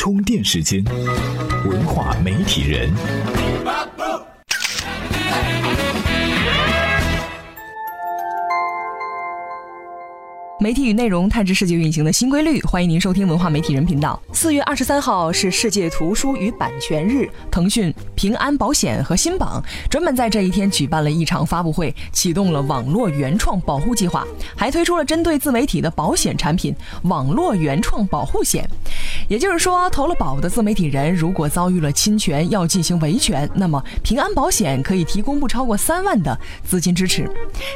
充电时间，文化媒体人。媒体与内容探知世界运行的新规律，欢迎您收听文化媒体人频道。四月二十三号是世界图书与版权日，腾讯、平安保险和新榜专门在这一天举办了一场发布会，启动了网络原创保护计划，还推出了针对自媒体的保险产品——网络原创保护险。也就是说，投了保的自媒体人如果遭遇了侵权要进行维权，那么平安保险可以提供不超过三万的资金支持。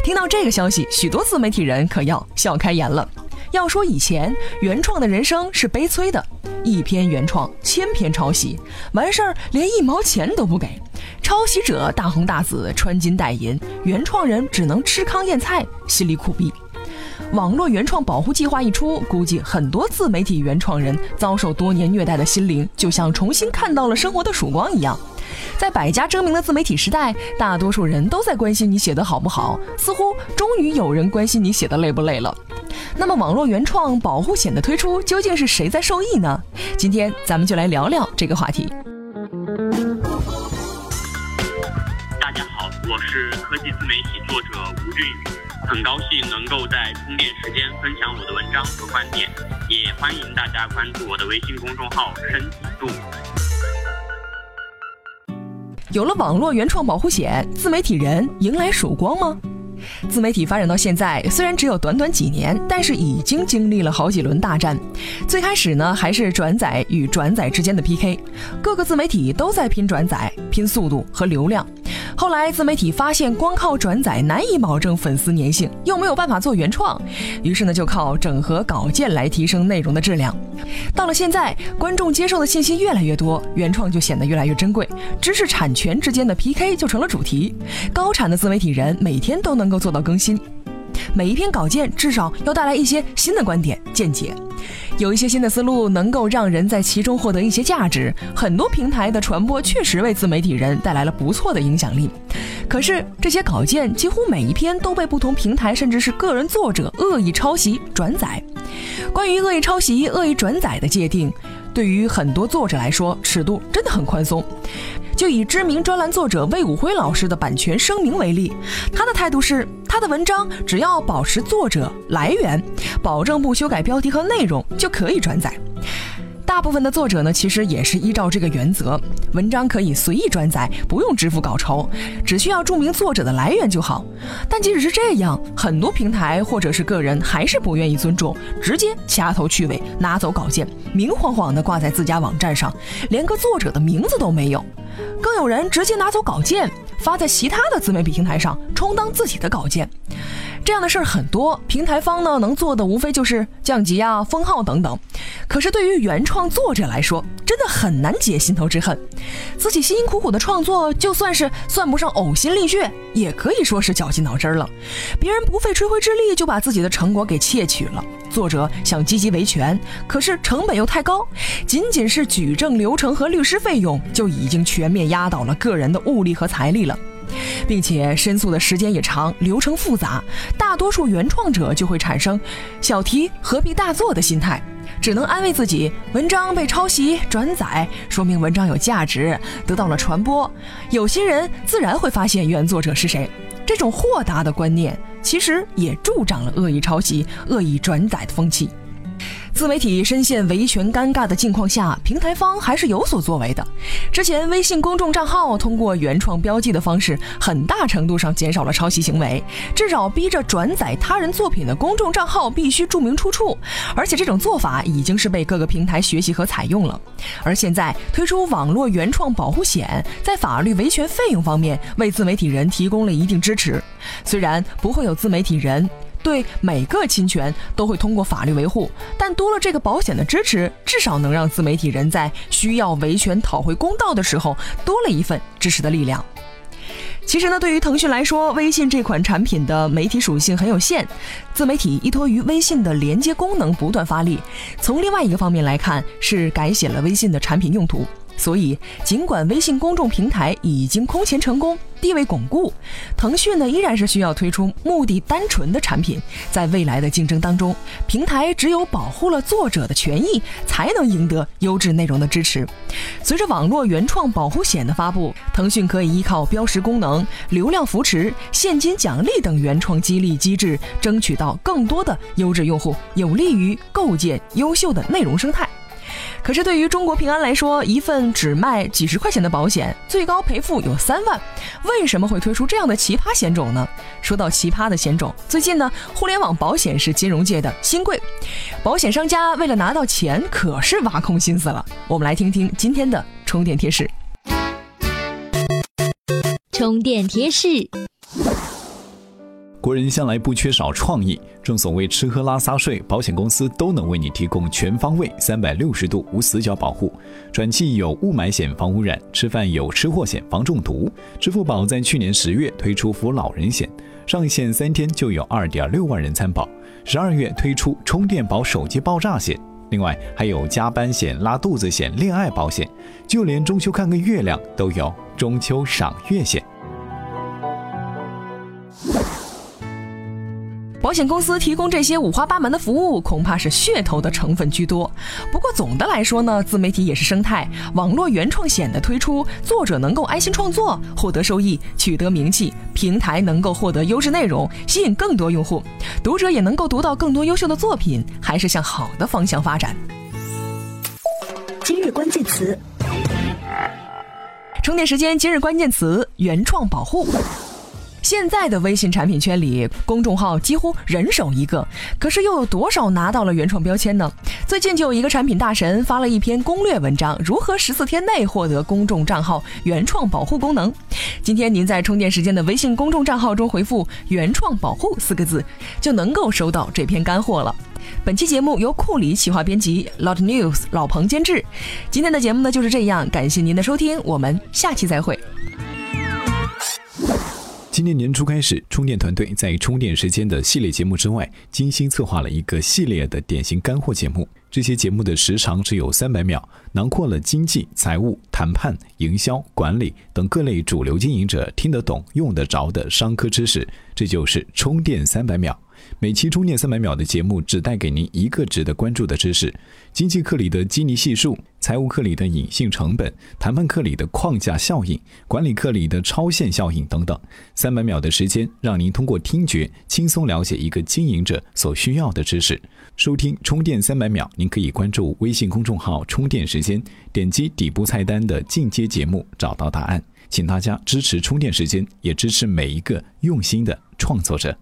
听到这个消息，许多自媒体人可要笑开。言了，要说以前原创的人生是悲催的，一篇原创千篇抄袭，完事儿连一毛钱都不给，抄袭者大红大紫穿金戴银，原创人只能吃糠咽菜，心里苦逼。网络原创保护计划一出，估计很多自媒体原创人遭受多年虐待的心灵，就像重新看到了生活的。曙光一样。在百家争鸣的自媒体时代，大多数人都在关心你写的好不好，似乎终于有人关心你写的累不累了。那么，网络原创保护险的推出，究竟是谁在受益呢？今天咱们就来聊聊这个话题。大家好，我是科技自媒体作者吴俊宇，很高兴能够在充电时间分享我的文章和观点，也欢迎大家关注我的微信公众号“身体度”。有了网络原创保护险，自媒体人迎来曙光吗？自媒体发展到现在，虽然只有短短几年，但是已经经历了好几轮大战。最开始呢，还是转载与转载之间的 PK，各个自媒体都在拼转载、拼速度和流量。后来自媒体发现，光靠转载难以保证粉丝粘性，又没有办法做原创，于是呢，就靠整合稿件来提升内容的质量。到了现在，观众接受的信息越来越多，原创就显得越来越珍贵，知识产权之间的 PK 就成了主题。高产的自媒体人每天都能够做到更新，每一篇稿件至少要带来一些新的观点见解。有一些新的思路能够让人在其中获得一些价值，很多平台的传播确实为自媒体人带来了不错的影响力。可是这些稿件几乎每一篇都被不同平台甚至是个人作者恶意抄袭转载。关于恶意抄袭、恶意转载的界定，对于很多作者来说，尺度真的很宽松。就以知名专栏作者魏武辉老师的版权声明为例，他的态度是，他的文章只要保持作者来源，保证不修改标题和内容，就可以转载。大部分的作者呢，其实也是依照这个原则，文章可以随意转载，不用支付稿酬，只需要注明作者的来源就好。但即使是这样，很多平台或者是个人还是不愿意尊重，直接掐头去尾，拿走稿件，明晃晃的挂在自家网站上，连个作者的名字都没有。更有人直接拿走稿件，发在其他的自媒体平台上，充当自己的稿件。这样的事儿很多，平台方呢能做的无非就是降级啊、封号等等。可是对于原创作者来说，真的很难解心头之恨。自己辛辛苦苦的创作，就算是算不上呕心沥血，也可以说是绞尽脑汁了。别人不费吹灰之力就把自己的成果给窃取了。作者想积极维权，可是成本又太高，仅仅是举证流程和律师费用就已经全面压倒了个人的物力和财力了。并且申诉的时间也长，流程复杂，大多数原创者就会产生“小题何必大做”的心态，只能安慰自己：文章被抄袭转载，说明文章有价值，得到了传播，有心人自然会发现原作者是谁。这种豁达的观念，其实也助长了恶意抄袭、恶意转载的风气。自媒体深陷维权尴尬的境况下，平台方还是有所作为的。之前微信公众账号通过原创标记的方式，很大程度上减少了抄袭行为，至少逼着转载他人作品的公众账号必须注明出处。而且这种做法已经是被各个平台学习和采用了。而现在推出网络原创保护险，在法律维权费用方面为自媒体人提供了一定支持。虽然不会有自媒体人。对每个侵权都会通过法律维护，但多了这个保险的支持，至少能让自媒体人在需要维权讨回公道的时候多了一份支持的力量。其实呢，对于腾讯来说，微信这款产品的媒体属性很有限，自媒体依托于微信的连接功能不断发力。从另外一个方面来看，是改写了微信的产品用途。所以，尽管微信公众平台已经空前成功。地位巩固，腾讯呢依然是需要推出目的单纯的产品。在未来的竞争当中，平台只有保护了作者的权益，才能赢得优质内容的支持。随着网络原创保护险的发布，腾讯可以依靠标识功能、流量扶持、现金奖励等原创激励机制，争取到更多的优质用户，有利于构建优秀的内容生态。可是对于中国平安来说，一份只卖几十块钱的保险，最高赔付有三万，为什么会推出这样的奇葩险种呢？说到奇葩的险种，最近呢，互联网保险是金融界的新贵，保险商家为了拿到钱，可是挖空心思了。我们来听听今天的充电贴士。充电贴士。国人向来不缺少创意，正所谓吃喝拉撒睡，保险公司都能为你提供全方位、三百六十度无死角保护。转气有雾霾险防污染，吃饭有吃货险防中毒。支付宝在去年十月推出扶老人险，上线三天就有二点六万人参保。十二月推出充电宝手机爆炸险，另外还有加班险、拉肚子险、恋爱保险，就连中秋看个月亮都有中秋赏月险。保险公司提供这些五花八门的服务，恐怕是噱头的成分居多。不过总的来说呢，自媒体也是生态。网络原创险的推出，作者能够安心创作，获得收益，取得名气；平台能够获得优质内容，吸引更多用户，读者也能够读到更多优秀的作品，还是向好的方向发展。今日关键词：充电时间。今日关键词：原创保护。现在的微信产品圈里，公众号几乎人手一个，可是又有多少拿到了原创标签呢？最近就有一个产品大神发了一篇攻略文章，如何十四天内获得公众账号原创保护功能。今天您在充电时间的微信公众账号中回复“原创保护”四个字，就能够收到这篇干货了。本期节目由库里企划编辑，Lot News 老彭监制。今天的节目呢就是这样，感谢您的收听，我们下期再会。今年年初开始，充电团队在充电时间的系列节目之外，精心策划了一个系列的典型干货节目。这些节目的时长只有三百秒，囊括了经济、财务、谈判、营销、管理等各类主流经营者听得懂、用得着的商科知识。这就是充电三百秒。每期充电三百秒的节目只带给您一个值得关注的知识：经济课里的基尼系数，财务课里的隐性成本，谈判课里的框架效应，管理课里的超限效应等等。三百秒的时间，让您通过听觉轻松了解一个经营者所需要的知识。收听充电三百秒，您可以关注微信公众号“充电时间”，点击底部菜单的进阶节目，找到答案。请大家支持充电时间，也支持每一个用心的创作者。